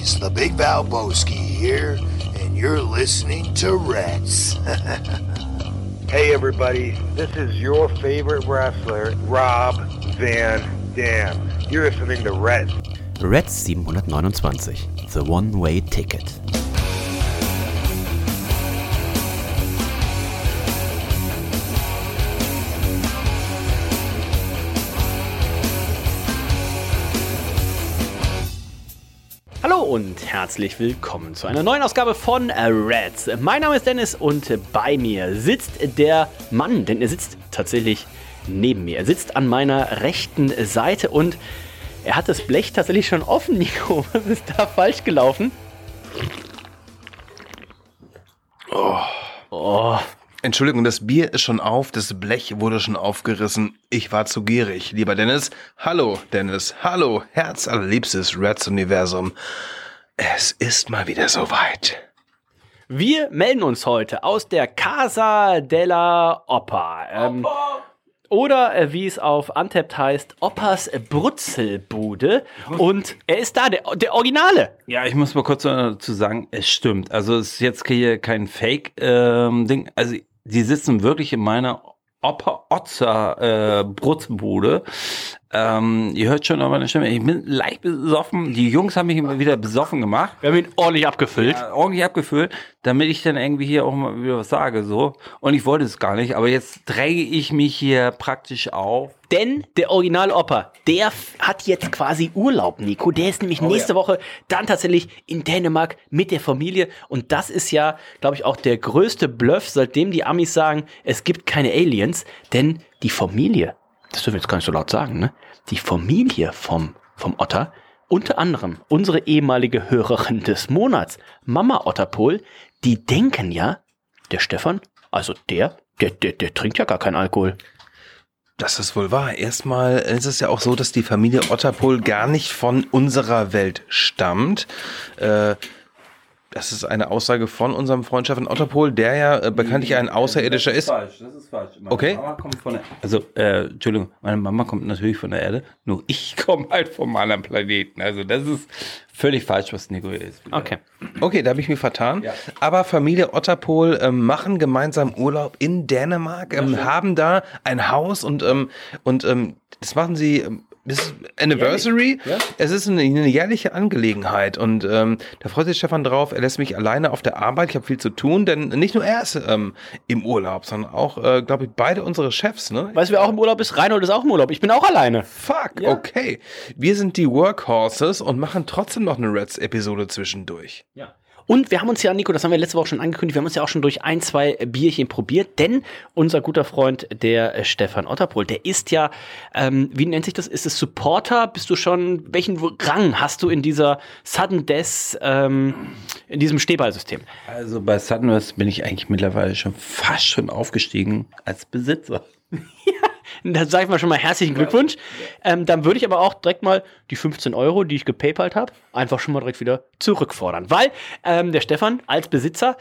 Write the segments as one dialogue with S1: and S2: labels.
S1: buddies, the Big Valboski here, and you're listening to Rats.
S2: Hey everybody, this is your favorite wrestler, Rob Van Dam. You're listening to Rats.
S3: Rats 729, The One Way Ticket. Und herzlich willkommen zu einer neuen Ausgabe von Reds. Mein Name ist Dennis und bei mir sitzt der Mann, denn er sitzt tatsächlich neben mir. Er sitzt an meiner rechten Seite und er hat das Blech tatsächlich schon offen, Nico. Was ist da falsch gelaufen? Oh,
S4: Entschuldigung, das Bier ist schon auf, das Blech wurde schon aufgerissen. Ich war zu gierig. Lieber Dennis, hallo Dennis, hallo, Herz allerliebstes Reds Universum. Es ist mal wieder soweit.
S3: Wir melden uns heute aus der Casa della Opa. Ähm, oder äh, wie es auf Antept heißt, Oppas Brutzelbude. Und er ist da, der, der Originale.
S5: Ja, ich muss mal kurz dazu sagen, es stimmt. Also es ist jetzt hier kein Fake-Ding. also die sitzen wirklich in meiner Opa Otzer äh, Brutzelbude. Ähm, ihr hört schon an meiner Stimme, ich bin leicht besoffen. Die Jungs haben mich immer wieder besoffen gemacht.
S3: Wir haben ihn ordentlich abgefüllt.
S5: Ja, ordentlich abgefüllt, damit ich dann irgendwie hier auch mal wieder was sage, so. Und ich wollte es gar nicht, aber jetzt dränge ich mich hier praktisch auf.
S3: Denn der Original Opa, der hat jetzt quasi Urlaub, Nico. Der ist nämlich nächste Woche dann tatsächlich in Dänemark mit der Familie. Und das ist ja, glaube ich, auch der größte Bluff, seitdem die Amis sagen, es gibt keine Aliens. Denn die Familie, das dürfen wir jetzt gar nicht so laut sagen, ne? Die Familie vom, vom Otter, unter anderem unsere ehemalige Hörerin des Monats, Mama Otterpol, die denken ja, der Stefan, also der, der, der, der trinkt ja gar keinen Alkohol.
S4: Das ist wohl wahr. Erstmal ist es ja auch so, dass die Familie Otterpohl gar nicht von unserer Welt stammt. Äh, das ist eine Aussage von unserem Freund Stefan Otterpohl, der ja äh, bekanntlich ein Außerirdischer ist.
S5: falsch, das ist falsch. Meine
S4: Okay.
S5: Mama kommt von der, also, äh, Entschuldigung, meine Mama kommt natürlich von der Erde, nur ich komme halt vom anderen Planeten. Also das ist völlig falsch, was Nico hier ist.
S3: Okay.
S4: Okay, da habe ich mich vertan. Aber Familie Otterpohl ähm, machen gemeinsam Urlaub in Dänemark, ähm, haben da ein Haus und, ähm, und ähm, das machen sie bis Anniversary. Es ist eine, eine jährliche Angelegenheit und ähm, da freut sich Stefan drauf. Er lässt mich alleine auf der Arbeit. Ich habe viel zu tun, denn nicht nur er ist ähm, im Urlaub, sondern auch, äh, glaube ich, beide unsere Chefs. Ne?
S3: Weißt du, wer auch im Urlaub ist? Reinhold ist auch im Urlaub. Ich bin auch alleine.
S4: Fuck, okay. Wir sind die Workhorses und machen trotzdem noch eine Reds-Episode zwischendurch.
S3: Und wir haben uns ja, Nico, das haben wir letzte Woche schon angekündigt, wir haben uns ja auch schon durch ein, zwei Bierchen probiert, denn unser guter Freund, der äh, Stefan Otterpohl, der ist ja, ähm, wie nennt sich das? Ist es Supporter? Bist du schon, welchen Rang hast du in dieser Sudden Death, ähm, in diesem Stehballsystem?
S5: Also bei Sunwest bin ich eigentlich mittlerweile schon fast schon aufgestiegen als Besitzer.
S3: Da sage ich mal schon mal herzlichen Glückwunsch. Ähm, dann würde ich aber auch direkt mal die 15 Euro, die ich gepaypalt habe, einfach schon mal direkt wieder zurückfordern. Weil ähm, der Stefan als Besitzer,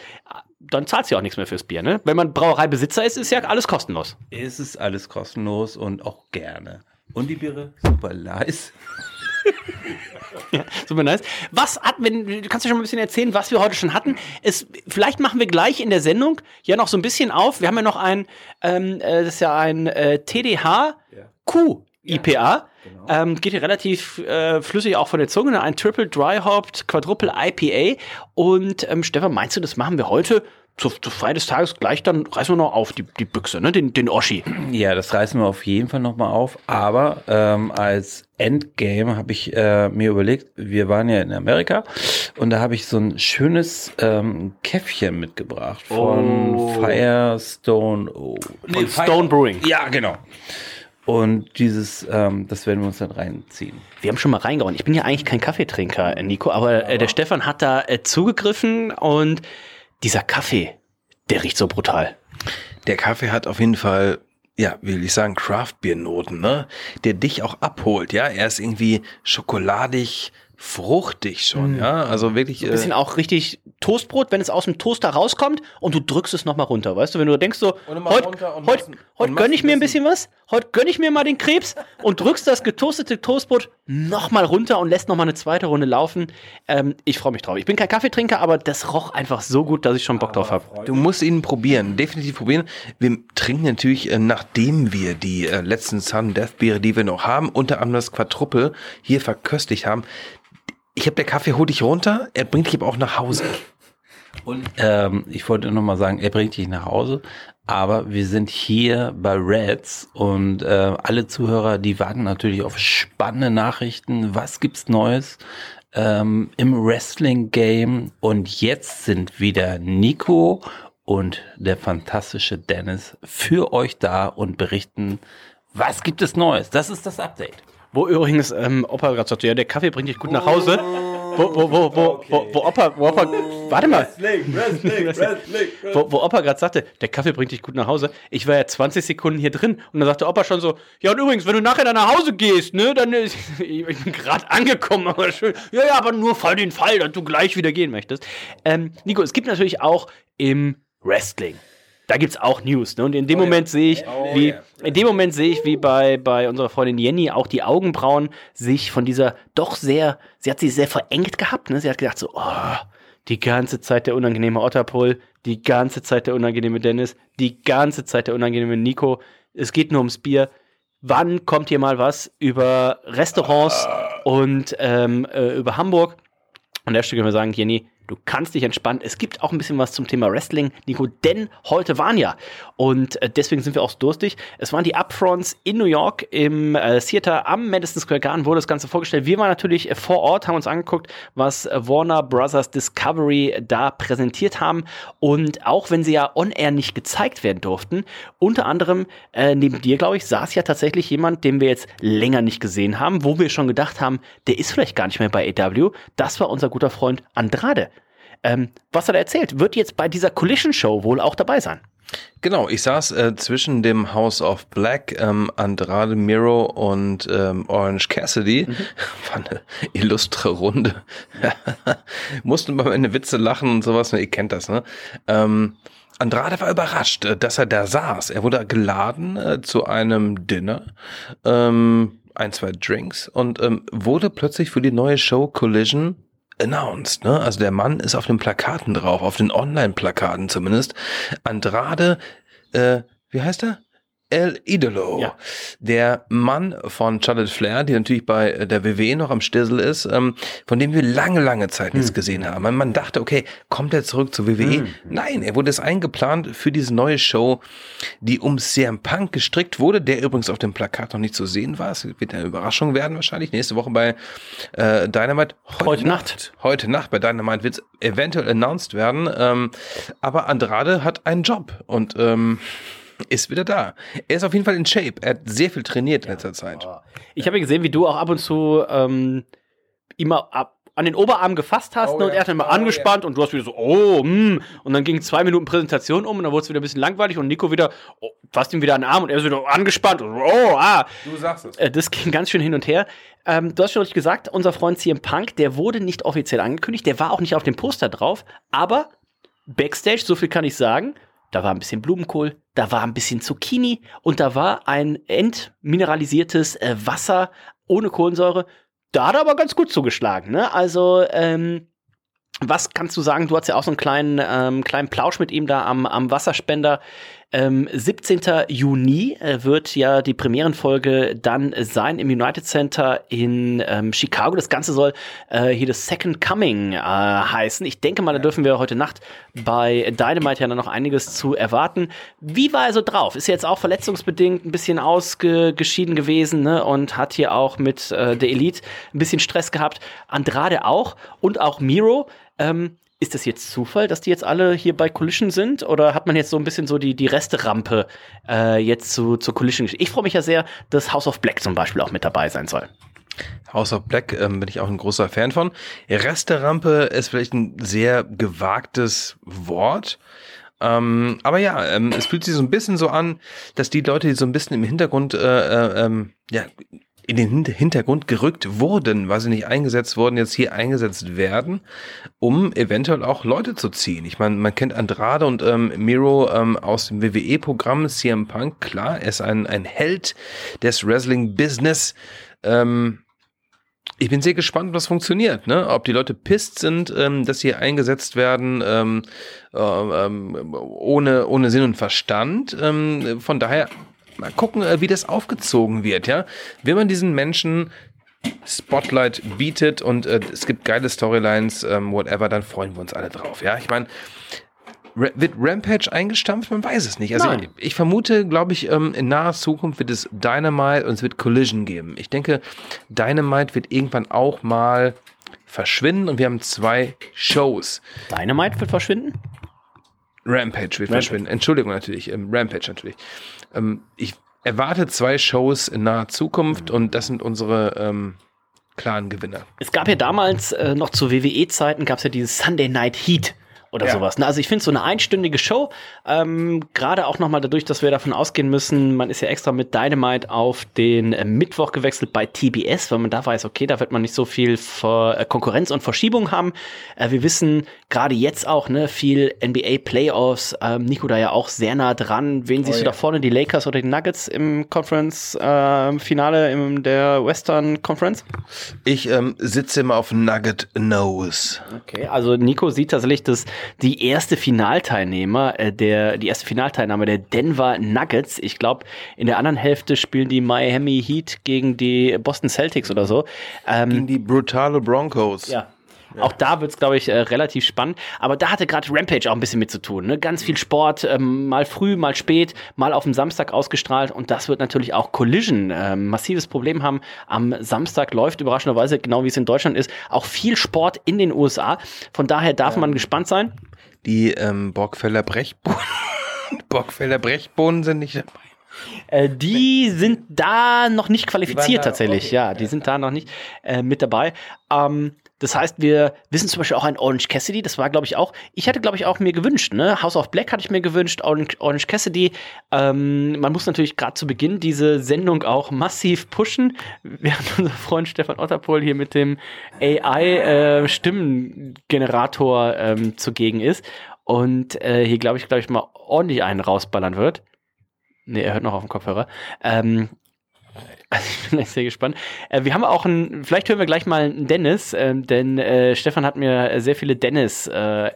S3: dann zahlt sie auch nichts mehr fürs Bier. Ne? Wenn man Brauereibesitzer ist, ist ja alles kostenlos.
S5: Es ist alles kostenlos und auch gerne. Und die Biere super leise.
S3: Super nice. Was hat, wenn, du kannst ja schon mal ein bisschen erzählen, was wir heute schon hatten. Es, vielleicht machen wir gleich in der Sendung ja noch so ein bisschen auf. Wir haben ja noch ein, ähm, äh, das ist ja ein äh, TDH Q IPA. Ähm, geht hier relativ äh, flüssig auch von der Zunge. Ein Triple Dry Hopped Quadruple IPA. Und ähm, Stefan, meinst du, das machen wir heute zu, zu Feier des Tages gleich? Dann reißen wir noch auf die, die Büchse, ne? den, den Oschi.
S5: Ja, das reißen wir auf jeden Fall nochmal auf. Aber ähm, als Endgame habe ich äh, mir überlegt, wir waren ja in Amerika und da habe ich so ein schönes ähm, Käffchen mitgebracht von
S3: Oh.
S5: Firestone. Oh,
S3: Von Stone Brewing.
S5: Ja, genau. Und dieses, ähm, das werden wir uns dann reinziehen.
S3: Wir haben schon mal reingehauen. Ich bin ja eigentlich kein Kaffeetrinker, Nico, aber äh, der Stefan hat da äh, zugegriffen und dieser Kaffee, der riecht so brutal.
S4: Der Kaffee hat auf jeden Fall, ja, wie will ich sagen, Craft-Bier-Noten, ne? Der dich auch abholt, ja? Er ist irgendwie schokoladig, fruchtig schon, ja. Also wirklich.
S3: Ein bisschen
S4: äh,
S3: auch richtig Toastbrot, wenn es aus dem Toaster rauskommt und du drückst es nochmal runter, weißt du? Wenn du denkst so, heute heut, heut
S4: und
S3: gönn
S4: machst
S3: ich mir ein bisschen was, heute gönn ich mir mal den Krebs und drückst das getoastete Toastbrot nochmal runter und lässt nochmal eine zweite Runde laufen. Ähm, ich freue mich drauf. Ich bin kein Kaffeetrinker, aber das roch einfach so gut, dass ich schon Bock drauf habe.
S4: Du musst ihn probieren, definitiv probieren. Wir trinken natürlich, äh, nachdem wir die äh, letzten Sun Death Biere, die wir noch haben, unter anderem das Quadruple hier verköstigt haben. Ich habe der Kaffee hol dich runter, er bringt dich aber auch nach Hause.
S5: Und ähm, ich wollte noch mal sagen, er bringt dich nach Hause, aber wir sind hier bei Reds und äh, alle Zuhörer, die warten natürlich auf spannende Nachrichten. Was gibt's Neues ähm, im Wrestling-Game? Und jetzt sind wieder Nico und der fantastische Dennis für euch da und berichten, was gibt es Neues? Das ist das Update.
S3: Wo übrigens ähm, Opa gerade sagte, ja, der Kaffee bringt dich gut nach Hause. Wo, wo, wo, wo, wo, wo Opa, wo Opa, warte mal. Wo, wo Opa gerade sagte, der Kaffee bringt dich gut nach Hause. Ich war ja 20 Sekunden hier drin und dann sagte Opa schon so, ja und übrigens, wenn du nachher dann nach Hause gehst, ne, dann ist, ich bin gerade angekommen, aber schön. Ja, ja, aber nur für den Fall, dass du gleich wieder gehen möchtest. Ähm, Nico, es gibt natürlich auch im Wrestling. Da gibt's auch News, ne? Und in dem Moment sehe ich, wie, in dem Moment sehe ich, wie bei, bei unserer Freundin Jenny auch die Augenbrauen sich von dieser doch sehr, sie hat sie sehr verengt gehabt, ne? Sie hat gedacht so, oh, die ganze Zeit der unangenehme Otterpol, die ganze Zeit der unangenehme Dennis, die ganze Zeit der unangenehme Nico. Es geht nur ums Bier. Wann kommt hier mal was über Restaurants und ähm, äh, über Hamburg? An der Stelle können wir sagen, Jenny, du kannst dich entspannen. Es gibt auch ein bisschen was zum Thema Wrestling, Nico, denn heute waren ja. Und äh, deswegen sind wir auch so durstig. Es waren die Upfronts in New York im äh, Theater am Madison Square Garden, wurde das Ganze vorgestellt. Wir waren natürlich äh, vor Ort, haben uns angeguckt, was Warner Brothers Discovery da präsentiert haben. Und auch wenn sie ja on-air nicht gezeigt werden durften, unter anderem neben dir, glaube ich, saß ja tatsächlich jemand, den wir jetzt länger nicht gesehen haben, wo wir schon gedacht haben, der ist vielleicht gar nicht mehr bei AW. Das war unser guter Freund Andrade. Ähm, was hat er erzählt? Wird jetzt bei dieser Collision Show wohl auch dabei sein.
S4: Genau, ich saß äh, zwischen dem House of Black, ähm, Andrade Miro und ähm, Orange Cassidy. War eine illustre Runde. Mussten bei meine Witze lachen und sowas. Ne, ihr kennt das, ne? Ähm, Andrade war überrascht, äh, dass er da saß. Er wurde geladen äh, zu einem Dinner, ähm, ein, zwei Drinks und ähm, wurde plötzlich für die neue Show Collision announced, ne? Also der Mann ist auf den Plakaten drauf, auf den Online-Plakaten zumindest. Andrade, äh, wie heißt er? El Idolo.
S3: Ja.
S4: Der Mann von Charlotte Flair, die natürlich bei äh, der WWE noch am Stissel ist, ähm, von dem wir lange, lange Zeit nichts gesehen haben. Man, man dachte, okay, kommt er zurück zur WWE? Nein, er wurde es eingeplant für diese neue Show, die um CM Punk gestrickt wurde, der übrigens auf dem Plakat noch nicht zu sehen war. Es wird eine Überraschung werden wahrscheinlich. Nächste Woche bei äh, Dynamite.
S3: Heute Nacht.
S4: Heute Nacht bei Dynamite wird es eventuell announced werden. Ähm, aber Andrade hat einen Job und ähm, ist wieder da. Er ist auf jeden Fall in Shape. Er hat sehr viel trainiert in letzter Zeit.
S3: Ich habe ja gesehen, wie du auch ab und zu ähm, immer ab, an den Oberarm gefasst hast ne, und er hat dann mal angespannt und du hast wieder so, oh, mm, und dann ging zwei Minuten Präsentation um und dann wurde es wieder ein bisschen langweilig und Nico wieder, oh, fasst ihm wieder an den Arm und er ist wieder angespannt und oh, ah.
S4: Du sagst es.
S3: Äh, Das ging ganz schön hin und her. Ähm, du hast schon richtig gesagt, unser Freund CM Punk, der wurde nicht offiziell angekündigt, der war auch nicht auf dem Poster drauf, aber Backstage, so viel kann ich sagen, da war ein bisschen Blumenkohl, da war ein bisschen Zucchini und da war ein entmineralisiertes äh, Wasser ohne Kohlensäure. Da hat er aber ganz gut zugeschlagen, ne? Also, ähm, was kannst du sagen? Du hast ja auch so einen kleinen, ähm, kleinen Plausch mit ihm da am, am Wasserspender. Ähm, 17. Juni äh, wird ja die Premierenfolge dann sein im United Center in ähm, Chicago. Das Ganze soll äh, hier das Second Coming äh, heißen. Ich denke mal, da dürfen wir heute Nacht bei Dynamite ja noch einiges zu erwarten. Wie war er so drauf? Ist jetzt auch verletzungsbedingt ein bisschen ausgeschieden gewesen ne? und hat hier auch mit äh, der Elite ein bisschen Stress gehabt. Andrade auch und auch Miro. Ähm, ist das jetzt Zufall, dass die jetzt alle hier bei Collision sind? Oder hat man jetzt so ein bisschen so die, die Resterampe äh, jetzt zu, zur Collision? Ich freue mich ja sehr, dass House of Black zum Beispiel auch mit dabei sein soll.
S4: House of Black ähm, bin ich auch ein großer Fan von. Resterampe ist vielleicht ein sehr gewagtes Wort. Ähm, aber ja, ähm, es fühlt sich so ein bisschen so an, dass die Leute, die so ein bisschen im Hintergrund äh, äh, ähm, ja, in den Hin- Hintergrund gerückt wurden, weil sie nicht eingesetzt wurden, jetzt hier eingesetzt werden, um eventuell auch Leute zu ziehen. Ich meine, man kennt Andrade und ähm, Miro ähm, aus dem WWE-Programm, CM Punk, klar, er ist ein, ein Held des Wrestling-Business. Ähm, ich bin sehr gespannt, was funktioniert, ne? Ob die Leute pisst sind, ähm, dass sie eingesetzt werden, ähm, äh, ähm, ohne, ohne Sinn und Verstand. Ähm, von daher mal gucken, äh, wie das aufgezogen wird, ja. Wenn man diesen Menschen Spotlight bietet und äh, es gibt geile Storylines, ähm, whatever, dann freuen wir uns alle drauf, ja. Ich meine, wird Rampage eingestampft? Man weiß es nicht. Also ich, ich vermute, glaube ich, ähm, in naher Zukunft wird es Dynamite und es wird Collision geben. Ich denke, Dynamite wird irgendwann auch mal verschwinden und wir haben zwei Shows.
S3: Dynamite wird verschwinden?
S4: Rampage wird verschwinden. Entschuldigung natürlich, ähm, Rampage natürlich. Ähm, ich erwarte zwei Shows in naher Zukunft und das sind unsere ähm, klaren Gewinner.
S3: Es gab ja damals äh, noch zu WWE-Zeiten gab es ja dieses Sunday Night Heat oder
S4: Ja.
S3: sowas. Ne? Also ich finde so eine einstündige Show, ähm, gerade auch nochmal dadurch, dass wir davon ausgehen müssen, man ist ja extra mit Dynamite auf den äh, Mittwoch gewechselt bei TBS, weil man da weiß, okay, da wird man nicht so viel Ver äh, Konkurrenz und Verschiebung haben. Äh, wir wissen gerade jetzt auch, ne, viel NBA Playoffs, ähm, Nico da ja auch sehr nah dran. Wen siehst du da vorne, die Lakers oder die Nuggets im Conference-Finale in der Western Conference?
S4: Ich ähm, sitze immer auf Nugget Nose.
S3: Okay, also Nico sieht tatsächlich, dass die erste Finalteilnehmer, äh, der, die erste Finalteilnahme der Denver Nuggets, ich glaube, in der anderen Hälfte spielen die Miami Heat gegen die Boston Celtics oder so. Ähm,
S4: Gegen die brutale Broncos.
S3: ja. Auch da wird's, glaube ich, äh, relativ spannend. Aber da hatte gerade Rampage auch ein bisschen mit zu tun. Ne? Ganz viel Sport, ähm, mal früh, mal spät, mal auf dem Samstag ausgestrahlt. Und das wird natürlich auch Collision ähm, massives Problem haben. Am Samstag läuft überraschenderweise, genau wie es in Deutschland ist, auch viel Sport in den USA. Von daher darf man gespannt sein.
S4: Die ähm, Borgfelder Brechbohnen. Borgfelder Brechbohnen sind nicht dabei.
S3: Äh, die sind da noch nicht qualifiziert tatsächlich.
S4: okay.
S3: Ja, die sind da noch nicht äh, mit dabei. Ähm, das heißt, wir wissen zum Beispiel auch ein Orange Cassidy, das war, glaube ich, auch, ich hätte, glaube ich, auch mir gewünscht, ne? House of Black hatte ich mir gewünscht, Orange, Orange Cassidy. Ähm, man muss natürlich gerade zu Beginn diese Sendung auch massiv pushen, während unser Freund Stefan Otterpohl hier mit dem AI-Stimmengenerator ähm, zugegen ist und äh, hier, glaube ich, glaube ich, mal ordentlich einen rausballern wird. Nee, er hört noch auf dem Kopfhörer. Ähm, also ich bin echt sehr gespannt. Äh, wir haben auch ein, vielleicht hören wir gleich mal einen Dennis, ähm, denn äh, Stefan hat mir äh, sehr viele Dennis äh,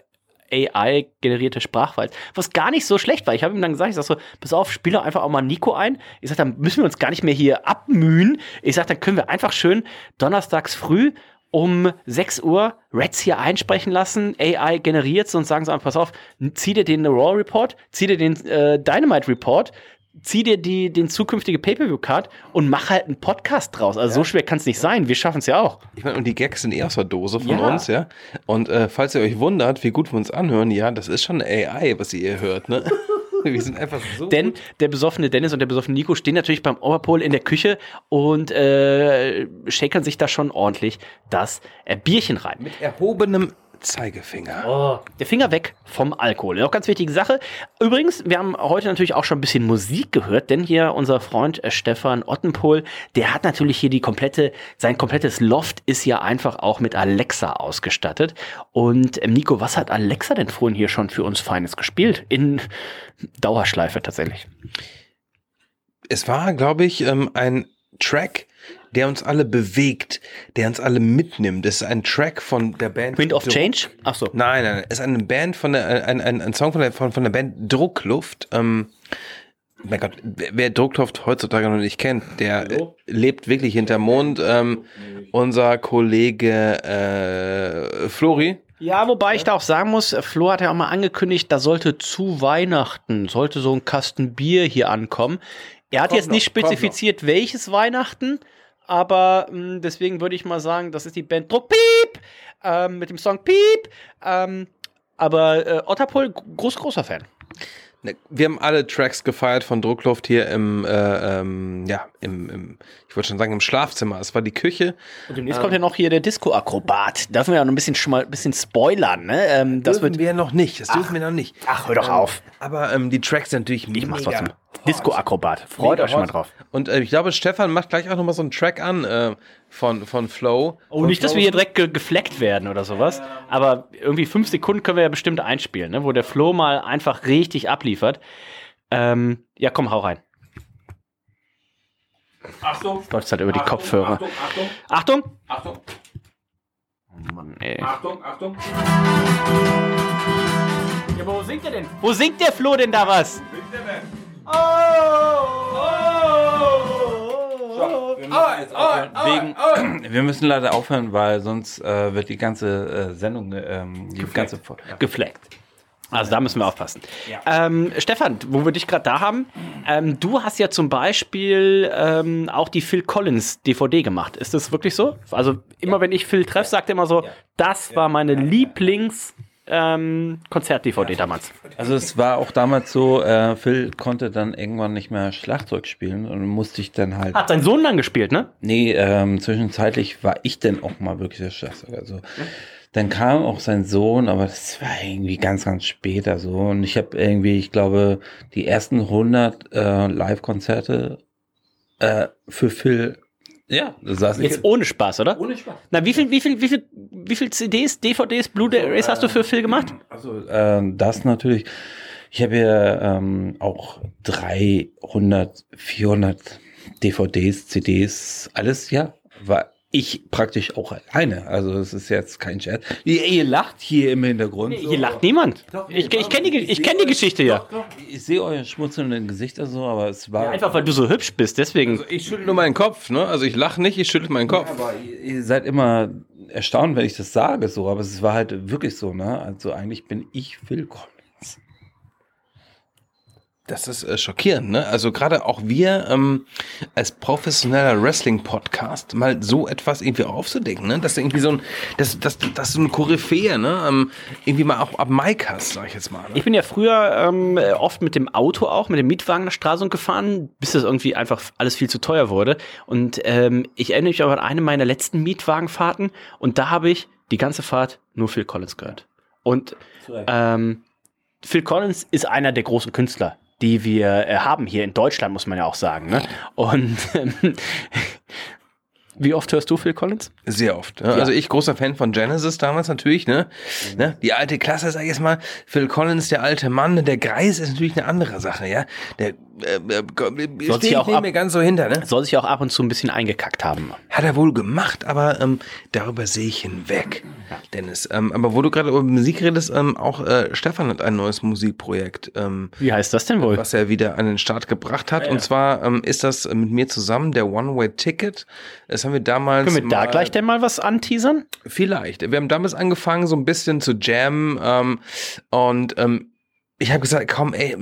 S3: AI-generierte Sprachfiles, was gar nicht so schlecht war. Ich habe ihm dann gesagt, ich sag so, pass auf, spiel doch einfach auch mal Nico ein. Ich sag, dann müssen wir uns gar nicht mehr hier abmühen. Ich sag, dann können wir einfach schön donnerstags früh um 6 Uhr Reds hier einsprechen lassen, AI generiert und sagen sie einfach, pass auf, zieh dir den Raw Report, zieh dir den äh, Dynamite Report, zieh dir die, den zukünftige Pay-Per-View-Card und mach halt einen Podcast draus. Also so schwer kann es nicht sein. Wir schaffen es ja auch.
S4: Ich meine, und die Gags sind eh aus der Dose von
S3: Ja.
S4: uns, ja. Und äh, falls ihr euch wundert, wie gut wir uns anhören, ja, das ist schon AI, was ihr hier hört, ne? wir sind einfach so
S3: Denn
S4: gut.
S3: der besoffene Dennis und der besoffene Nico stehen natürlich beim Overpol in der Küche und äh, shakern sich da schon ordentlich das äh, Bierchen rein.
S4: mit erhobenem Zeigefinger.
S3: Oh, der Finger weg vom Alkohol. Noch ganz wichtige Sache. Übrigens, wir haben heute natürlich auch schon ein bisschen Musik gehört, denn hier unser Freund äh, Stefan Ottenpohl, der hat natürlich hier die komplette, sein komplettes Loft ist ja einfach auch mit Alexa ausgestattet. Und ähm, Nico, was hat Alexa denn vorhin hier schon für uns Feines gespielt? In Dauerschleife tatsächlich.
S4: Es war, glaube ich, ähm, ein Track, der uns alle bewegt, der uns alle mitnimmt. Es ist ein Track von der Band
S3: Wind of Change? Ach so.
S4: Nein, nein, es ist eine Band von der, ein, ein, ein Song von der, von, von der Band Druckluft. Ähm, mein Gott, wer, Druckluft heutzutage noch nicht kennt, der äh, lebt wirklich hinterm Mond. Ähm, unser Kollege äh, Flori,
S3: Ja, wobei ich da auch sagen muss, Flo hat ja auch mal angekündigt, da sollte zu Weihnachten, sollte so ein Kasten Bier hier ankommen. Er hat
S4: Kommt
S3: jetzt nicht
S4: noch, kommt
S3: spezifiziert, welches Weihnachten, aber mh, deswegen würde ich mal sagen, das ist die Band Druck Piep ähm, mit dem Song Piep. Ähm, aber äh, Otterpol, groß, großer Fan.
S4: Ne, Wir haben alle Tracks gefeiert von Druckluft hier im, äh, ähm, ja, im, im ich wollte schon sagen im Schlafzimmer. Es war die Küche.
S3: Und demnächst kommt ja noch hier der Disco-Akrobat. Dürfen wir ja noch ein bisschen schon mal ein bisschen spoilern, ne? Ähm, das
S4: dürfen
S3: wird.
S4: wir noch nicht. Das dürfen wir noch nicht.
S3: Ach, hör doch auf.
S4: Aber ähm, die Tracks sind natürlich
S3: Ich mach's
S4: mega
S3: trotzdem. Disco-Akrobat. Freut
S4: Mega
S3: euch schon mal drauf.
S4: Und äh, ich glaube, Stefan macht gleich auch nochmal so einen Track an äh, von, von Flow.
S3: Oh,
S4: Von
S3: nicht, dass
S4: Flow.
S3: wir hier direkt ge gefleckt werden oder sowas. Aber irgendwie fünf Sekunden können wir ja bestimmt einspielen, ne? wo der Flo mal einfach richtig abliefert. Ähm, ja, komm, hau rein.
S5: Achtung.
S3: Läuft halt über die Kopfhörer.
S5: Achtung, Achtung,
S3: Achtung!
S5: Achtung,
S3: Oh Mann, ey.
S5: Achtung, Achtung.
S3: Ja, aber wo singt der denn? Wo singt der Flo denn da was?
S5: Wegen, wir müssen leider aufhören, weil sonst äh, wird die ganze äh, Sendung, ähm, die ganze Fo- gefleckt.
S3: Also da müssen wir aufpassen. Ähm, Stefan, wo wir dich gerade da haben, ähm, du hast ja zum Beispiel ähm, auch die Phil Collins DVD gemacht. Ist das wirklich so? Also immer wenn ich Phil treffe, sagt er immer so, das war meine Lieblings ähm, Konzert-DVD damals.
S5: Also es war auch damals so, äh, Phil konnte dann irgendwann nicht mehr Schlagzeug spielen und musste ich dann halt.
S3: Hat sein Sohn dann gespielt, ne?
S5: Nee, ähm, zwischenzeitlich war ich dann auch mal wirklich der Schlagzeuger. Also dann kam auch sein Sohn, aber das war irgendwie ganz, ganz später so. Und ich habe irgendwie, ich glaube, die ersten 100 äh, Live-Konzerte äh, für Phil. Ja, da saß ich.
S3: Jetzt ohne Spaß, oder?
S5: ohne Spaß.
S3: Na, wie viel, wie viel, wie viel, wie viel CDs, DVDs, Blu-rays hast du für Phil gemacht?
S5: Also ähm, das natürlich. Ich habe ja ähm, auch 300, 400 DVDs, CDs, alles ja, war ich praktisch auch alleine. Also es ist jetzt kein Scherz. Ihr, ihr lacht hier im Hintergrund.
S3: Hier lacht niemand. Ich, ich kenne die, ich kenn die Geschichte ja.
S5: Ich sehe euer schmunzelnden Gesichter so, aber es war
S3: Einfach weil du so hübsch bist, deswegen.
S4: Ich schüttel nur meinen Kopf, ne? Also ich lache nicht, ich schüttel meinen Kopf.
S5: Aber ihr, seid immer erstaunt, wenn ich das sage, so, aber es war halt wirklich so, ne? Also eigentlich bin ich Collins.
S4: Das ist äh, schockierend, ne? Also gerade auch wir ähm, als professioneller Wrestling-Podcast mal so etwas irgendwie aufzudecken, ne? Dass du irgendwie so ein, dass, dass, dass du eine Koryphäe, ne? Ähm, irgendwie mal auch ab Mike hast, sag ich jetzt mal. Ne?
S3: Ich bin ja früher ähm, oft mit dem Auto auch, mit dem Mietwagen nach Stralsund gefahren, bis das irgendwie einfach alles viel zu teuer wurde. Und ähm, ich erinnere mich aber an eine meiner letzten Mietwagenfahrten und da habe ich die ganze Fahrt nur Phil Collins gehört. Und ähm, Phil Collins ist einer der großen Künstler, die wir äh, haben hier in Deutschland, muss man ja auch sagen. Ne? Und ähm, wie oft hörst du Phil Collins?
S4: Sehr oft. Ne? Also ich großer Fan von Genesis damals natürlich, ne? ne? Die alte Klasse, sag ich jetzt mal. Phil Collins, der alte Mann, der Greis ist natürlich eine andere Sache, ja. Der äh, äh,
S3: Soll
S4: stehe
S3: sich
S4: ich
S3: auch ab-
S4: mehr ganz so hinter, ne?
S3: Soll sich auch ab und zu ein bisschen eingekackt haben.
S4: Hat er wohl gemacht, aber ähm, darüber sehe ich hinweg, Dennis. Ähm, aber wo du gerade über Musik redest, ähm, auch äh, Stefan hat ein neues Musikprojekt, ähm,
S3: Wie heißt das denn wohl?
S4: was er wieder an den Start gebracht hat. Und zwar ähm, ist das mit mir zusammen der One-Way-Ticket. Das haben wir damals.
S3: Können wir da gleich denn mal was anteasern?
S4: Vielleicht. Wir haben damals angefangen, so ein bisschen zu jammen ähm, und ähm, ich habe gesagt, komm, ey,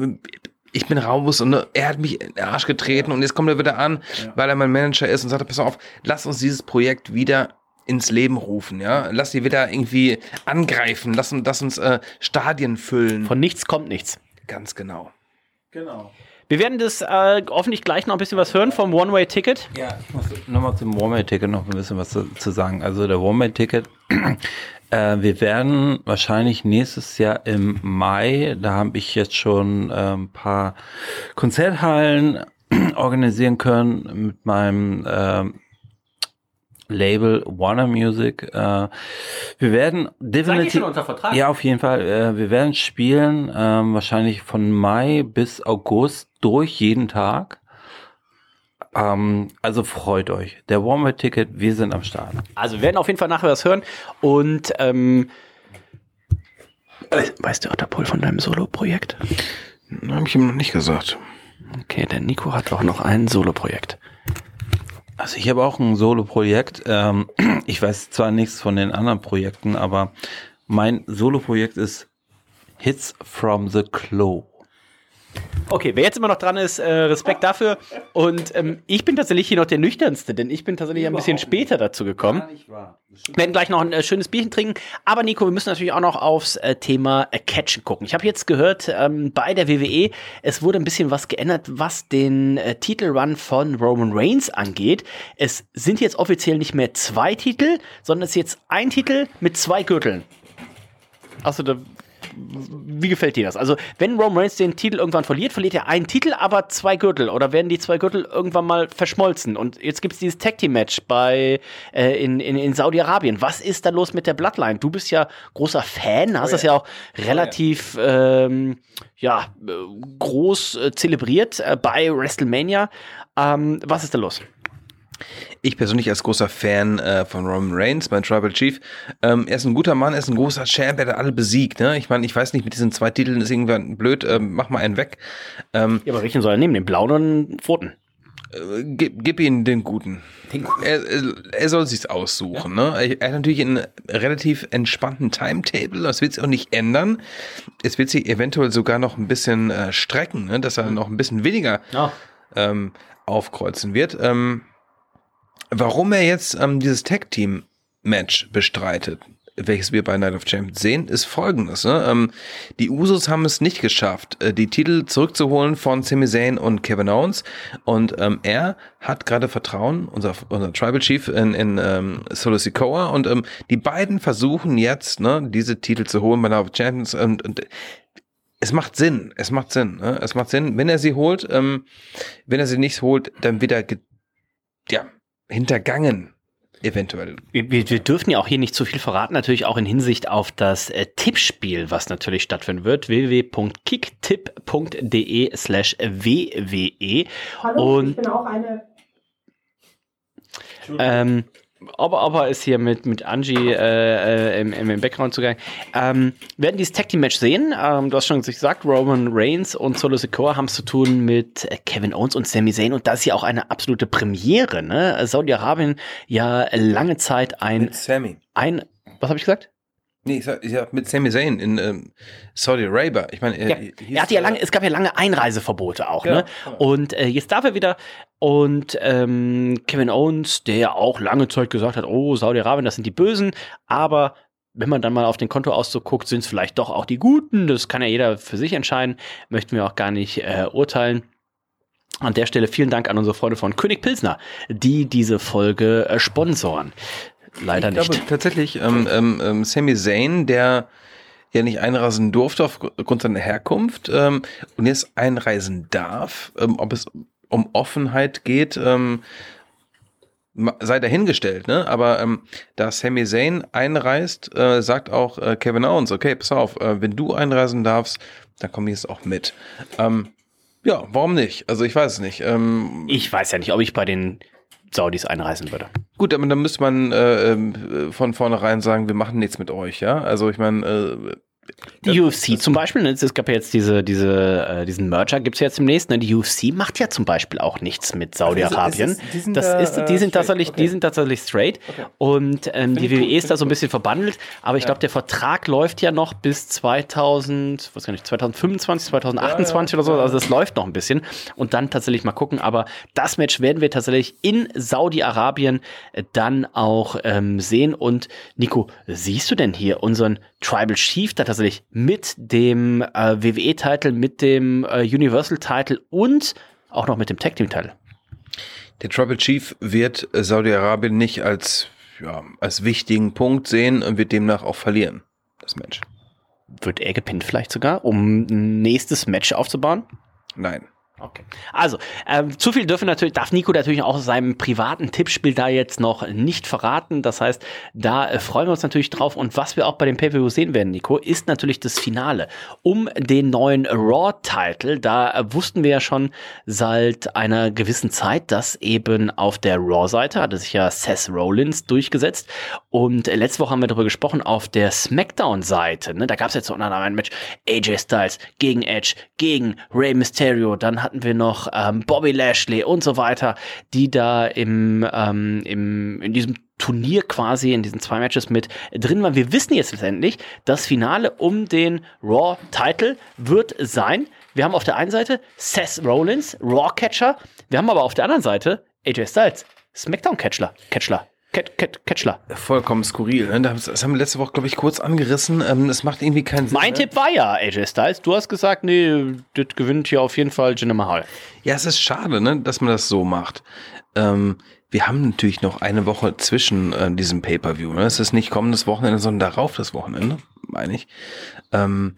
S4: ich bin raus und ne, er hat mich in den Arsch getreten und jetzt kommt er wieder an, weil er mein Manager ist und sagt, pass auf, lass uns dieses Projekt wieder ins Leben rufen, ja, lass sie wieder irgendwie angreifen, lass, uns- lass uns äh, Stadien füllen.
S3: Von nichts kommt nichts.
S4: Ganz genau.
S5: Genau.
S3: Wir werden das äh, hoffentlich gleich noch ein bisschen was hören vom One-Way-Ticket.
S5: Ja, ich muss nochmal zum One-Way-Ticket noch ein bisschen was zu, zu sagen. Also der One-Way-Ticket, äh, wir werden wahrscheinlich nächstes Jahr im Mai, da habe ich jetzt schon äh, ein paar Konzerthallen organisieren können mit meinem ähm, Label Warner Music. Äh, wir werden definitiv
S3: schon unter Vertrag?
S5: Ja, auf jeden Fall. Äh, wir werden spielen ähm, wahrscheinlich von Mai bis August durch jeden Tag. Ähm, also freut euch. Der One-Way-Ticket, wir sind am Start.
S3: Also wir werden auf jeden Fall nachher was hören. Und ähm, weißt du Otterpool von deinem Solo-Projekt?
S4: Habe ich ihm noch nicht gesagt.
S3: Okay, der Nico hat auch noch ein Solo-Projekt.
S5: Also ich habe auch ein Solo-Projekt. Ähm, ich weiß zwar nichts von den anderen Projekten, aber mein Solo-Projekt ist Hits from the Klo.
S3: Okay, wer jetzt immer noch dran ist, äh, Respekt dafür. Und ähm, ich bin tatsächlich hier noch der nüchternste, denn ich bin tatsächlich ein bisschen später dazu gekommen. Wir werden gleich noch ein äh, schönes Bierchen trinken. Aber Nico, wir müssen natürlich auch noch aufs äh, Thema äh, Catchen gucken. Ich habe jetzt gehört, ähm, bei der WWE, es wurde ein bisschen was geändert, was den äh, Titelrun von Roman Reigns angeht. Es sind jetzt offiziell nicht mehr zwei Titel, sondern es ist jetzt ein Titel mit zwei Gürteln. Achso, da wie gefällt dir das? Also, wenn Roman Reigns den Titel irgendwann verliert, verliert er einen Titel, aber zwei Gürtel. Oder werden die zwei Gürtel irgendwann mal verschmolzen? Und jetzt gibt es dieses Tag Team Match bei, äh, in, in, in Saudi-Arabien. Was ist da los mit der Bloodline? Du bist ja großer Fan, hast oh, das ja auch relativ, oh, ja. Ähm, ja, groß äh, zelebriert äh, bei WrestleMania. Ähm, was ist da los?
S4: Ich persönlich als großer Fan äh, von Roman Reigns, mein Tribal Chief, ähm, er ist ein guter Mann, er ist ein großer Champ, er hat alle besiegt. Ne? Ich meine, ich weiß nicht, mit diesen zwei Titeln ist irgendwann blöd, ähm, mach mal einen weg.
S3: Ähm, ja, aber welchen soll er nehmen? Den blauen oder den roten?
S4: Äh, gib, gib ihm den guten. Den guten. Er, er soll sich's aussuchen. Ja. Ne? Er hat natürlich einen relativ entspannten Timetable. Das wird sich auch nicht ändern. Es wird sich eventuell sogar noch ein bisschen äh, strecken, ne? dass er noch ein bisschen weniger ja. ähm, aufkreuzen wird. Ähm, Warum er jetzt ähm, dieses Tag-Team-Match bestreitet, welches wir bei Night of Champions sehen, ist folgendes. Ne? Ähm, die Usos haben es nicht geschafft, äh, die Titel zurückzuholen von Sami Zayn und Kevin Owens. Und ähm, er hat gerade Vertrauen, unser, unser Tribal Chief in, in ähm, Solo Sikoa. Und ähm, die beiden versuchen jetzt, ne, diese Titel zu holen bei Night of Champions. Und, und es macht Sinn, es macht Sinn. Ne? Es macht Sinn, wenn er sie holt. Ähm, wenn er sie nicht holt, dann wird er, ja, hintergangen. Eventuell.
S3: Wir, wir, dürfen ja auch hier nicht zu viel verraten, natürlich auch in Hinsicht auf das äh, Tippspiel, was natürlich stattfinden wird. www.kicktipp.de slash WWE.
S6: Hallo, Und, ich bin auch eine.
S3: Ähm, aber, aber ist hier mit, mit Angie äh, äh, im, im Background zugegangen. Ähm, wir werden dieses Tag Team Match sehen. Ähm, du hast schon gesagt, Roman Reigns und Solo Sikoa haben es zu tun mit äh, Kevin Owens und Sami Zayn und das ist ja auch eine absolute Premiere. Ne? Saudi-Arabien ja lange Zeit ein.
S4: Mit Sammy.
S3: Ein, was habe ich gesagt?
S4: Nee, ich sag, ich sag mit Sami Zayn in ähm, Saudi Arabia. Ich meine,
S3: er, ja, er hatte ja lange, es gab ja lange Einreiseverbote auch, ja, ne? Genau. Und äh, jetzt darf er wieder. Und ähm, Kevin Owens, der ja auch lange Zeit gesagt hat, oh, Saudi-Arabien, das sind die Bösen, aber wenn man dann mal auf den Kontoauszug guckt, sind es vielleicht doch auch die Guten. Das kann ja jeder für sich entscheiden. Möchten wir auch gar nicht äh, urteilen. An der Stelle vielen Dank an unsere Freunde von König Pilsner, die diese Folge äh, sponsoren leider ich nicht.
S4: Glaube, tatsächlich, ähm, ähm, ähm, Sami Zayn, der ja nicht einreisen durfte aufgrund seiner Herkunft ähm, und jetzt einreisen darf, ähm, ob es um Offenheit geht, ähm, sei dahingestellt, ne? Aber ähm, da Sami Zayn einreist, äh, sagt auch äh, Kevin Owens, okay, pass auf, äh, wenn du einreisen darfst, dann komme ich jetzt auch mit. Ähm, ja, warum nicht? Also ich weiß es nicht. Ähm,
S3: ich weiß ja nicht, ob ich bei den Saudis einreisen würde.
S4: Gut, aber dann müsste man äh, äh, von vornherein sagen, wir machen nichts mit euch, ja. Also ich meine, äh,
S3: die UFC zum Beispiel, ne, es gab ja jetzt diese, diese, äh, diesen Merger, gibt es ja jetzt demnächst. Ne? Die UFC macht ja zum Beispiel auch nichts mit Saudi-Arabien. Also die sind, das ist, die, sind tatsächlich, okay. die sind tatsächlich straight. Okay. Und ähm, die WWE ist da so ein bisschen verbandelt. Aber ich glaube, der Vertrag läuft ja noch bis 2000, was kann ich, 2025, 2028 ja, ja. oder so. Also das läuft noch ein bisschen. Und dann tatsächlich mal gucken. Aber das Match werden wir tatsächlich in Saudi-Arabien äh, dann auch ähm, sehen. Und Nico, siehst du denn hier unseren Tribal Chief da tatsächlich mit dem äh, WWE-Titel, mit dem äh, Universal-Titel und auch noch mit dem Tag Team-Titel.
S4: Der Tribal Chief wird Saudi-Arabien nicht als, ja, als wichtigen Punkt sehen und wird demnach auch verlieren, das Match.
S3: Wird er gepinnt vielleicht sogar, um ein nächstes Match aufzubauen?
S4: Nein.
S3: Okay. Also, ähm, zu viel dürfen natürlich, darf Nico natürlich auch seinem privaten Tippspiel da jetzt noch nicht verraten. Das heißt, da äh, freuen wir uns natürlich drauf. Und was wir auch bei dem Pay-Per-View sehen werden, Nico, ist natürlich das Finale um den neuen Raw-Title. Da äh, wussten wir ja schon seit einer gewissen Zeit, dass eben auf der Raw-Seite hatte sich ja Seth Rollins durchgesetzt. Und äh, letzte Woche haben wir darüber gesprochen, auf der SmackDown-Seite, ne, da gab es jetzt anderem ein Match AJ Styles gegen Edge, gegen Rey Mysterio, dann hat hatten wir noch ähm, Bobby Lashley und so weiter, die da im, ähm, im, in diesem Turnier quasi in diesen zwei Matches mit drin waren. Wir wissen jetzt letztendlich, das Finale um den Raw Title wird sein Wir haben auf der einen Seite Seth Rollins, Raw Catcher. Wir haben aber auf der anderen Seite AJ Styles, Smackdown Catcher. Catchler.
S4: Vollkommen skurril. Ne? Das haben wir letzte Woche, glaube ich, kurz angerissen. Ähm, Das macht irgendwie keinen Sinn.
S3: Mein
S4: ne?
S3: Tipp war ja AJ Styles. Du hast gesagt, nee, das gewinnt hier auf jeden Fall Jinder Mahal.
S4: Ja, es ist schade, ne, dass man das so macht. Ähm, wir haben natürlich noch eine Woche zwischen äh, diesem Pay-Per-View. Ne? Es ist nicht kommendes Wochenende, sondern darauf das Wochenende, meine ich. Ähm,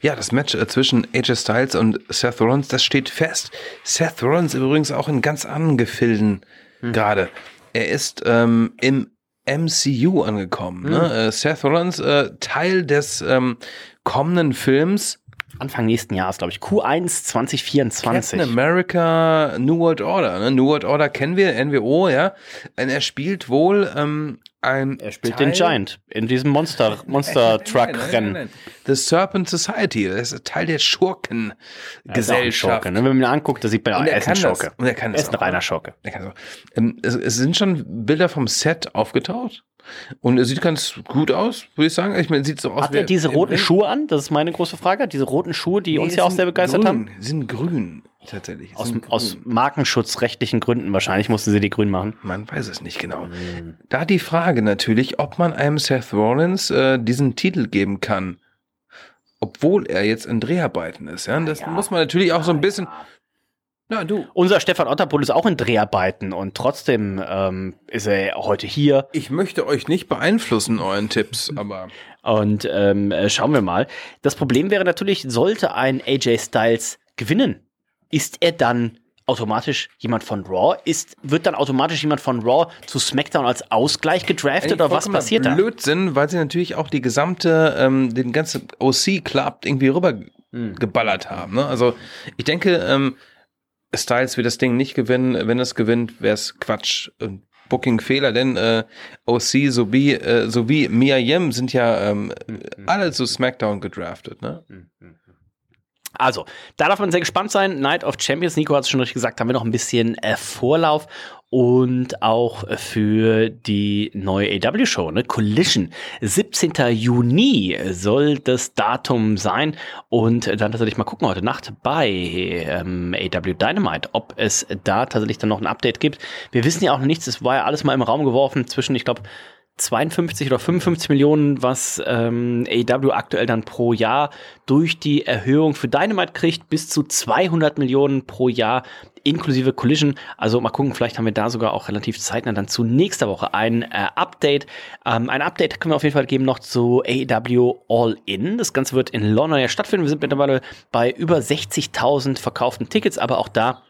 S4: ja, das Match äh, zwischen AJ Styles und Seth Rollins, das steht fest. Seth Rollins übrigens auch in ganz anderen Gefilden gerade. Er ist ähm, im MCU angekommen. Ne? Äh, Seth Rollins, äh, Teil des ähm, kommenden Films
S3: Anfang nächsten Jahres, glaube ich. Q1 2024.
S4: Captain America New World Order. Ne? New World Order kennen wir, NWO, ja. Und er spielt wohl ähm, ein.
S3: Er spielt den Giant in diesem Monster, Monster Truck Rennen.
S4: The Serpent Society. Das ist Teil der
S3: Er
S4: Schurkengesellschaft.
S3: Schurke, ne? Wenn man ihn anguckt, da sieht man, oh, er ist ein. Schurke.
S4: Und er kann
S3: Er
S4: das
S3: ist ein reiner
S4: ne?
S3: Schurke.
S4: Er. Ähm, es, es sind schon Bilder vom Set aufgetaucht. Und er sieht ganz gut aus, würde ich sagen. Ich meine, sieht so aus
S3: Hat er diese roten. Schuhe an? Das ist meine große Frage. Diese roten Schuhe, die
S4: Nee,
S3: uns ja auch sehr begeistert
S4: grün.
S3: haben?
S4: Sie sind grün, tatsächlich.
S3: Aus, aus markenschutzrechtlichen Gründen wahrscheinlich mussten sie die grün machen.
S4: Man weiß es nicht genau.
S3: Hm.
S4: Da die Frage natürlich, ob man einem Seth Rollins äh, diesen Titel geben kann, obwohl er jetzt in Dreharbeiten ist. Ja, das muss man natürlich auch so ein bisschen. Na du,
S3: Unser Stefan Otterpohl ist auch in Dreharbeiten und trotzdem ähm, ist er heute hier.
S4: ich möchte euch nicht beeinflussen euren Tipps, aber
S3: Und ähm, äh, schauen wir mal. Das Problem wäre natürlich, sollte ein AJ Styles gewinnen, ist er dann automatisch jemand von Raw? Ist, wird dann automatisch jemand von Raw zu SmackDown als Ausgleich gedraftet oder was passiert da?
S4: Blödsinn, weil sie natürlich auch die gesamte, ähm, den ganzen OC-Club irgendwie rüber
S3: Hm.
S4: geballert haben. Ne? Also ich denke, ähm, Styles wird das Ding nicht gewinnen. Wenn es gewinnt, wäre es Quatsch. Und Booking-Fehler, denn äh, OC sowie, äh, sowie Mia Yim sind ja ähm, alle zu SmackDown gedraftet. Ne?
S3: Also, da darf man sehr gespannt sein. Night of Champions, Nico hat es schon richtig gesagt, haben wir noch ein bisschen äh, Vorlauf und auch äh, für die neue AW-Show, ne? Collision. 17. Juni soll das Datum sein und dann tatsächlich mal gucken heute Nacht bei ähm, AW Dynamite, ob es da tatsächlich dann noch ein Update gibt. Wir wissen ja auch noch nichts, es war ja alles mal im Raum geworfen zwischen, ich glaube, 52 oder 55 Millionen, was ähm, AEW aktuell dann pro Jahr durch die Erhöhung für Dynamite kriegt, bis zu 200 Millionen pro Jahr inklusive Collision. Also mal gucken, vielleicht haben wir da sogar auch relativ zeitnah dann zu nächster Woche ein äh, Update. Ähm, ein Update können wir auf jeden Fall geben noch zu AEW All In. Das Ganze wird in London ja stattfinden. Wir sind mittlerweile bei über 60.000 verkauften Tickets, aber auch da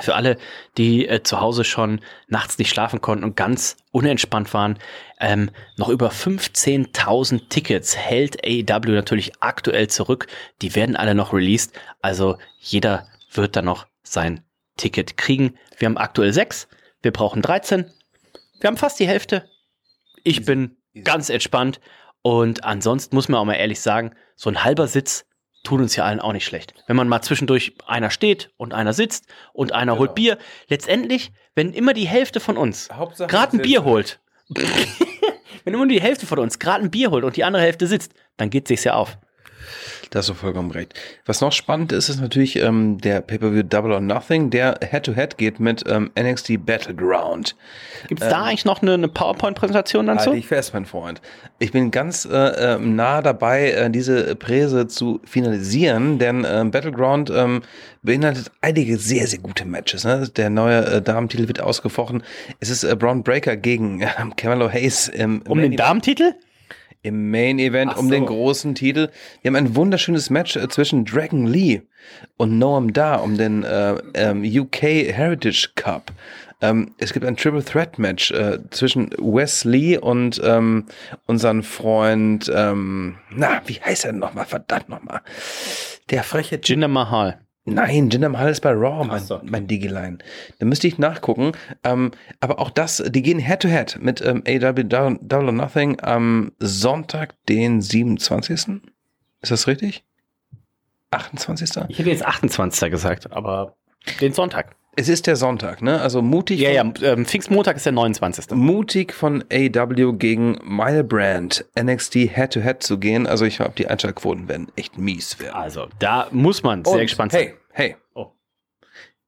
S3: für alle, die äh, zu Hause schon nachts nicht schlafen konnten und ganz unentspannt waren, ähm, noch über 15.000 Tickets hält AEW natürlich aktuell zurück. Die werden alle noch released. Also jeder wird da noch sein Ticket kriegen. Wir haben aktuell sechs. Wir brauchen 13. Wir haben fast die Hälfte. Ich bin ganz entspannt. Und ansonsten muss man auch mal ehrlich sagen, so ein halber Sitz tut uns ja allen auch nicht schlecht. Wenn man mal zwischendurch einer steht und einer sitzt und einer holt Bier. Letztendlich, wenn immer die Hälfte von uns gerade ein. Bier holt, wenn immer die Hälfte von uns gerade ein Bier holt und die andere Hälfte sitzt, dann geht sich's ja auf.
S4: Da hast du vollkommen recht. Was noch spannend ist, ist natürlich ähm, der Pay-Per-View Double or Nothing, der Head-to-Head geht mit ähm, NXT Battleground.
S3: Gibt's da eigentlich noch eine, eine PowerPoint-Präsentation dazu?
S4: Halte ich fest, mein Freund. Ich bin ganz äh, ähm, nah dabei, äh, diese Präse zu finalisieren, denn ähm, Battleground ähm, beinhaltet einige sehr, sehr gute Matches. Ne? Der neue äh, Damentitel wird ausgefochten. Es ist äh, Braun Breaker gegen äh, Camelo Hayes im,
S3: um den Damentitel?
S4: Im Main Event
S3: Ach
S4: um
S3: so.
S4: den großen Titel. Wir haben ein wunderschönes Match äh, zwischen Dragon Lee und Noam Da um den äh, ähm, UK Heritage Cup. Ähm, es gibt ein Triple Threat Match äh, zwischen Wes Lee und ähm, unseren Freund, ähm, na, wie heißt er nochmal? Verdammt nochmal. Der freche Jin
S3: Jinder Mahal.
S4: Nein, Jinder Mahal ist bei Raw, mein,
S3: so.
S4: mein Digiline. Da müsste ich nachgucken. Ähm, aber auch das, die gehen Head-to-Head mit ähm, AW Double, Double or Nothing am Sonntag, den 27. Ist das richtig? 28.
S3: Ich hätte jetzt 28. gesagt, aber den Sonntag.
S4: Es ist der Sonntag, ne? Also mutig.
S3: Ja, ja,
S4: von,
S3: ähm, Pfingstmontag ist der 29.
S4: Mutig von AW gegen Milebrand NXT Head-to-Head zu gehen. Also ich glaube, die Einschaltquoten werden echt mies werden.
S3: Also, da muss man sehr
S4: Und,
S3: gespannt sein.
S4: Hey, hey.
S3: Oh.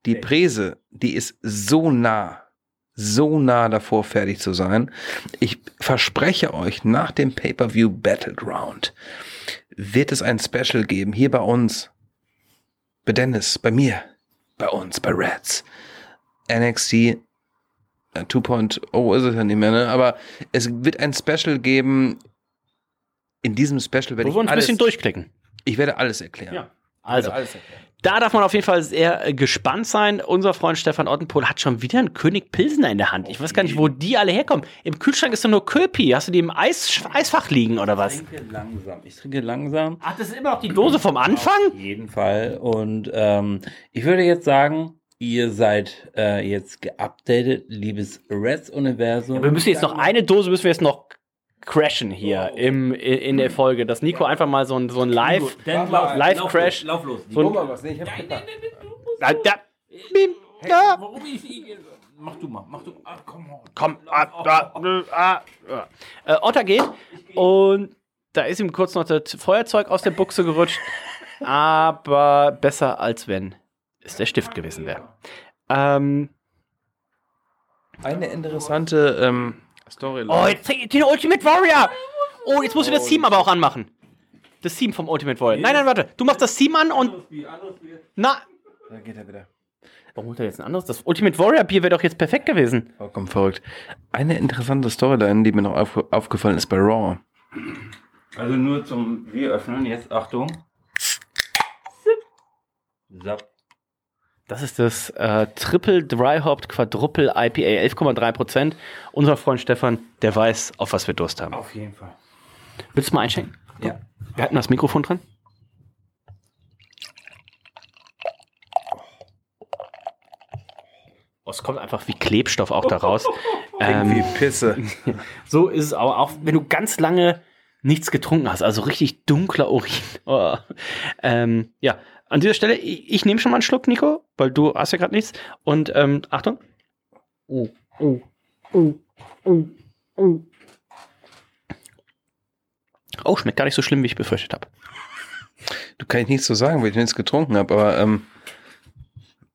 S4: Die Präse, die ist so nah, so nah davor, fertig zu sein. Ich verspreche euch, nach dem Pay-Per-View Battleground wird es ein Special geben, hier bei uns. Bei Dennis, bei mir, bei uns, bei Reds. NXT äh, 2.0 ist es ja nicht mehr, ne? Aber es wird ein Special geben. In diesem Special werde
S3: Wo
S4: ich
S3: wir uns ein
S4: alles,
S3: bisschen durchklicken.
S4: ich werde alles erklären.
S3: Ja. Also, da darf man auf jeden Fall sehr äh, gespannt sein. Unser Freund Stefan Ottenpohl hat schon wieder einen König Pilsner in der Hand. Ich weiß gar nicht, wo die alle herkommen. Im Kühlschrank ist doch nur Köpi. Hast du die im Eis Eisfach liegen oder was?
S5: Ich trinke langsam. Ich trinke langsam.
S3: Ach, das ist immer noch die Dose vom Anfang?
S5: Auf jeden Fall. Und ähm, ich würde jetzt sagen, ihr seid äh, jetzt geupdatet, liebes Reds-Universum.
S3: Wir müssen jetzt noch eine Dose müssen wir jetzt noch crashen hier im, in, in der Folge, dass Nico einfach mal so ein, so ein Live, Live-Crash.
S5: Lauf los.
S3: So ein,
S4: was, nee, ich hab gepackt.
S3: da, da, bim, da,
S5: Warum ich, mach du mal, mach du. Ach, komm
S3: komm, ah, ah, ah. Äh, Otter geht und da ist ihm kurz noch das Feuerzeug aus der Buchse gerutscht, aber besser als wenn es der Stift gewesen wäre. Ähm,
S4: Eine interessante ähm, Storyline.
S3: oh, jetzt den Ultimate Warrior! Oh, jetzt musst du das Team aber auch anmachen. Das Team vom Ultimate Warrior. Nein, nein, warte. Du machst das Team an und. Na.
S4: Da geht er wieder.
S3: Warum holt er jetzt ein anderes? Das Ultimate Warrior Bier wäre doch jetzt perfekt gewesen.
S4: Vollkommen verrückt. Eine interessante Storyline, die mir noch auf, aufgefallen ist bei Raw.
S5: Also nur zum Wir öffnen. Jetzt Achtung. So.
S3: Das ist das äh, Triple Dry Hopped Quadruple IPA, 11,3%. Unser Freund Stefan, der weiß, auf was wir Durst haben.
S5: Auf jeden Fall.
S3: Willst du mal einschenken?
S5: Ja.
S3: Wir hatten das Mikrofon dran. Oh, es kommt einfach wie Klebstoff auch da raus. ähm,
S4: Wie Pisse.
S3: so ist es aber auch, wenn du ganz lange nichts getrunken hast, also richtig dunkler Urin. Oh. Ähm, ja, an dieser Stelle, ich, ich nehme schon mal einen Schluck, Nico, weil du hast ja gerade nichts. Und ähm, Achtung. Oh, oh, oh, oh, oh. Oh, schmeckt gar nicht so schlimm, wie ich befürchtet habe.
S4: Du kann ich nichts so sagen, weil ich nichts getrunken habe, aber ähm,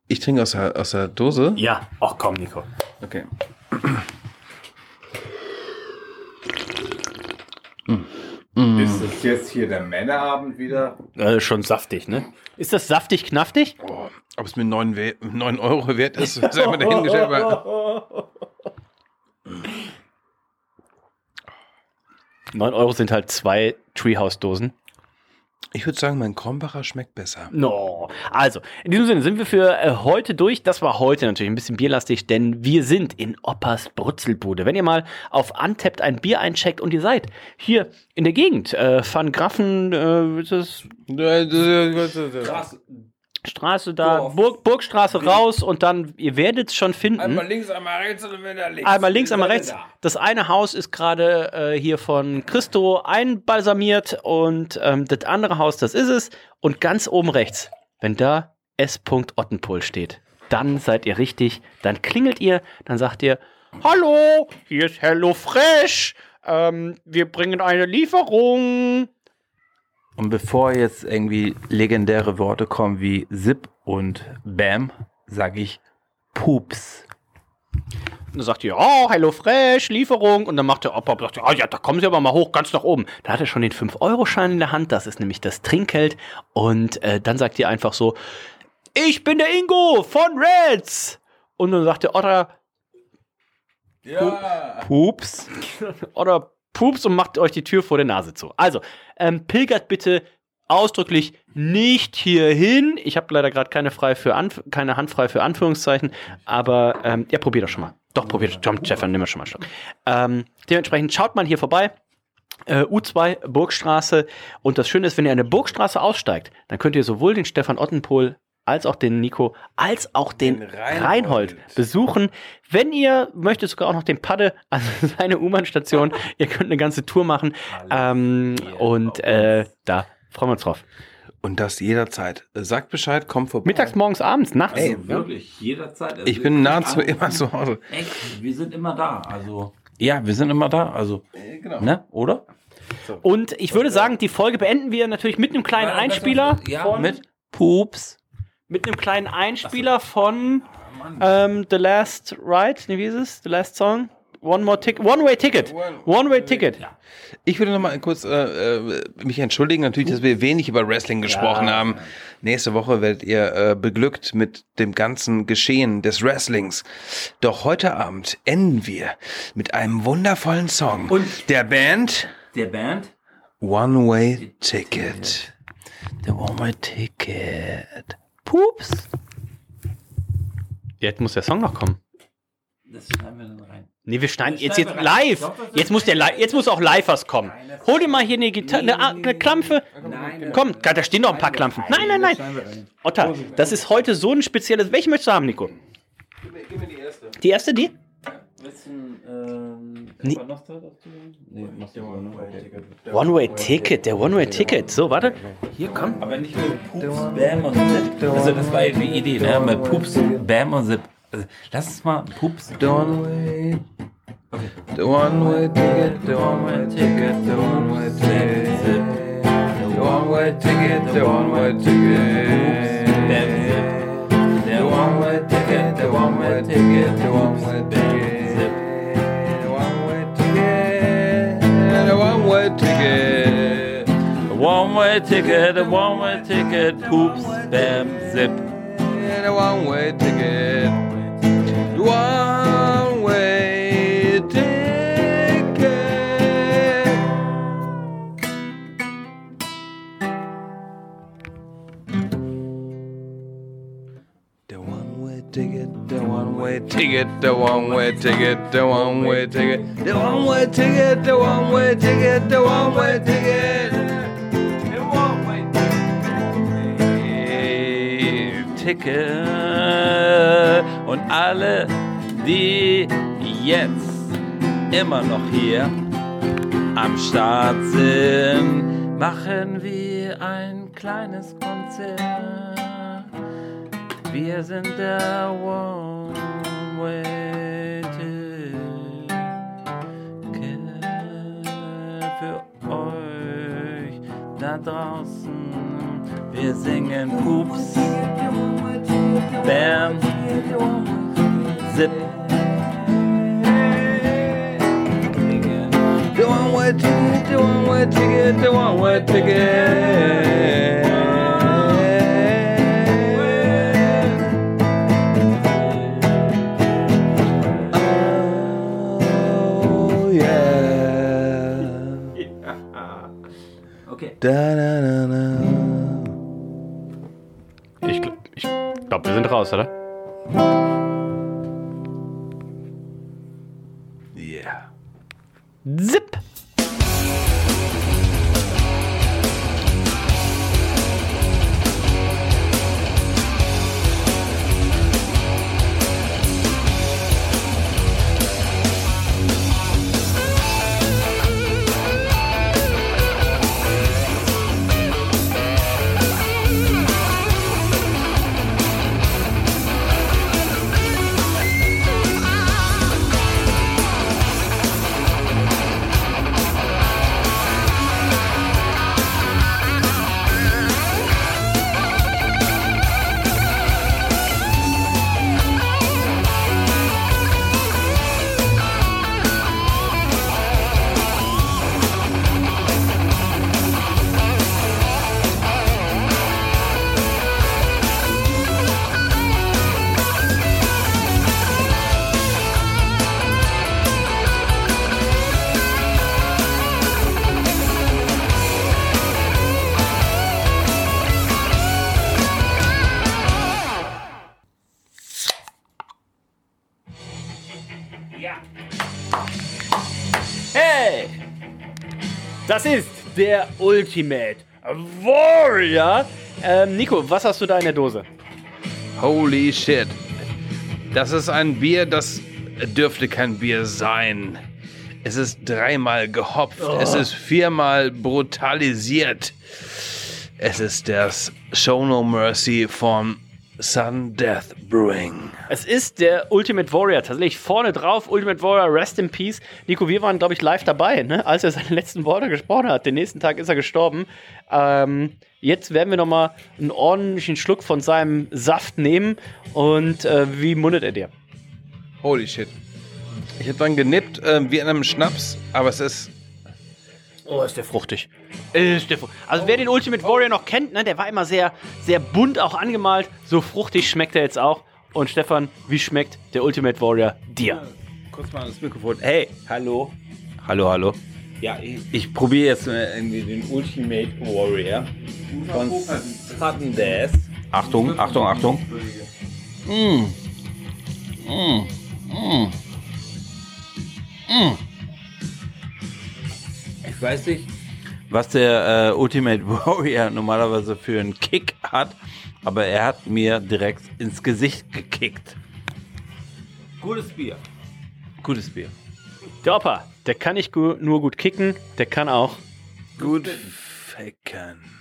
S4: ich trinke aus der, aus der Dose.
S3: Ja, ach komm, Nico.
S4: Okay.
S7: Ist das jetzt hier der Männerabend wieder?
S3: Äh, schon saftig, ne? Ist das saftig, knaftig?
S4: Oh, ob es mir 9, We 9 Euro wert ist, sei mal dahingestellt. aber-
S3: 9 Euro sind halt zwei Treehouse-Dosen.
S4: Ich würde sagen, mein Krombacher schmeckt besser.
S3: No. Also, in diesem Sinne sind wir für äh, heute durch. Das war heute natürlich ein bisschen bierlastig, denn wir sind in Oppas Brutzelbude. Wenn ihr mal auf Untapped ein Bier eincheckt und ihr seid hier in der Gegend, äh, Van Graffen, äh, ist das Straße da,
S5: Dorf.
S3: Burg, Burgstraße raus und dann, ihr werdet es schon finden.
S7: links, einmal rechts und wieder links.
S3: Einmal links, einmal rechts. Das eine Haus ist gerade äh, hier von Christo einbalsamiert und ähm, das andere Haus, das ist es. Und ganz oben rechts, wenn da S. Ottenpol steht, dann seid ihr richtig. Dann klingelt ihr, dann sagt ihr, Hallo, hier ist Hello Fresh. Ähm, wir bringen eine Lieferung.
S5: Und bevor jetzt irgendwie legendäre Worte kommen wie Zip und Bam, sage ich Pups.
S3: Und dann sagt ihr, oh, Hello Fresh, Lieferung. Und dann macht der Opa, sagt, oh ja, da kommen Sie aber mal hoch, ganz nach oben. Da hat er schon den 5-Euro-Schein in der Hand, das ist nämlich das Trinkgeld. Und äh, dann sagt ihr einfach so, ich bin der Ingo von Reds. Und dann sagt der Otter,
S5: Pups.
S3: oder pups und macht euch die Tür vor der Nase zu. Also, ähm, pilgert bitte ausdrücklich nicht hierhin. Ich habe leider gerade keine, keine Hand frei für Anführungszeichen, aber ähm, ja, probiert doch schon mal. Doch, probiert. Tom, Stefan, nimm mal schon mal Stopp. Ähm, dementsprechend schaut mal hier vorbei. Äh, U2 Burgstraße. Und das Schöne ist, wenn ihr der Burgstraße aussteigt, dann könnt ihr sowohl den Stefan Ottenpohl als auch den Nico, als auch den,
S4: Den Reinhold.
S3: Reinhold. besuchen. Wenn ihr möchtet, sogar auch noch den Padde, also seine U-Bahn-Station. ihr könnt eine ganze Tour machen. Ähm, und äh, da freuen wir uns drauf.
S4: Und das jederzeit. Sagt Bescheid, kommt vorbei.
S3: Mittags, morgens, abends, nachts.
S4: Ey,
S5: Also wirklich, jederzeit. Also
S4: Ich bin nahezu immer zu Hause.
S5: Echt, wir sind immer da. Also ja, wir sind immer da. Also
S4: genau.
S5: ne, oder?
S3: Und ich würde sagen, die Folge beenden wir natürlich mit einem kleinen Einspieler.
S5: Ja, mit Pups.
S3: Mit einem kleinen Einspieler von ähm, The Last Ride. Nee, wie ist es? The Last Song? One More Ticket. One Way Ticket. One Way Ticket.
S4: Ich würde noch mal kurz äh, äh, mich entschuldigen, natürlich, dass wir wenig über Wrestling gesprochen haben. Nächste Woche werdet ihr äh, beglückt mit dem ganzen Geschehen des Wrestlings. Doch heute Abend enden wir mit einem wundervollen Song
S5: Und-
S4: der Band
S5: Der Band?
S4: One Way Ticket.
S5: Der One Way Ticket. Pups.
S3: Jetzt muss der Song noch kommen.
S5: Das schneiden wir dann rein.
S3: Nee, wir schneiden
S5: Das
S3: jetzt, jetzt
S5: rein.
S3: live.
S5: Ist
S3: Jetzt muss, der li jetzt muss auch live was kommen. Hol dir mal hier eine Gitarre, eine, eine Klampfe. Komm, da stehen noch ein paar Klampfen. Nein, nein, nein. Otter, das ist heute so ein spezielles. Welche möchtest du haben, Nico?
S4: Gib mir die erste.
S3: Die erste, die?
S5: Bisschen, ähm,
S3: Nee.
S5: noch da dazu? Nee, ne? Okay.
S3: One-Way-Ticket, der One-Way-Ticket. So, warte. Hier, komm.
S5: Aber nicht mit Pups, Bam und Zip. Also das war die Idee, ne? Mit Pups, Bam und Zip. Also, lass uns mal Pups.
S4: The One Way. The One Way Ticket. The One Way Ticket. The One Way Ticket. The One Way Ticket. The One Way Ticket.
S5: Bam, Zip.
S4: The one way ticket, the one way ticket, the one the one way ticket,
S5: A one-way ticket, a one-way ticket, Pups, Bam, Zip.
S4: the one way ticket, ticket, the one way ticket, the one way ticket, the one way ticket, the one way ticket, the one way ticket, the one way Ticket.
S5: Und alle, die jetzt immer noch hier am Start sind, machen wir ein kleines Konzert. Wir sind der One-Way Ticket für euch da draußen. Wir singen Pups, Bam, Zip.
S4: The one way ticket, the one way ticket, the one Da, da, da, da.
S3: Ich, ich glaube, wir sind raus, oder?
S4: Yeah.
S3: Zip. Das ist der Ultimate Warrior. Ähm, Nico, was hast du da in der Dose?
S4: Holy shit. Das ist ein Bier, das dürfte kein Bier sein. Es ist dreimal gehopft. Es ist viermal brutalisiert. Es ist das Show No Mercy von Sun Death Brewing.
S3: Es ist der Ultimate Warrior, tatsächlich vorne drauf, Ultimate Warrior, Rest in Peace. Nico, wir waren, glaube ich, live dabei, ne? als er seine letzten Worte gesprochen hat. Den nächsten Tag ist er gestorben. Ähm, jetzt werden wir nochmal einen ordentlichen Schluck von seinem Saft nehmen. Und äh, wie mundet er dir?
S4: Holy shit. Ich hätte dann genippt äh, wie in einem Schnaps, aber es ist.
S3: Oh, ist der fruchtig. Ist der fru also wer den Ultimate Warrior noch kennt, ne, der war immer sehr, sehr bunt auch angemalt. So fruchtig schmeckt er jetzt auch. Und Stefan, wie schmeckt der Ultimate Warrior dir?
S5: Kurz mal das Mikrofon. Hey, hallo. Hallo, hallo. Ja, ich, ich probiere jetzt äh, irgendwie den Ultimate Warrior von Sudden Death. Achtung, Achtung, Achtung. Mm. Mm. Mm. Mm. Ich weiß nicht, was der äh, Ultimate Warrior normalerweise für einen Kick hat, aber er hat mir direkt ins Gesicht gekickt. Gutes Bier. Gutes Bier.
S3: Der Opa, der kann nicht gu nur gut kicken, der kann auch.
S5: Gut ficken.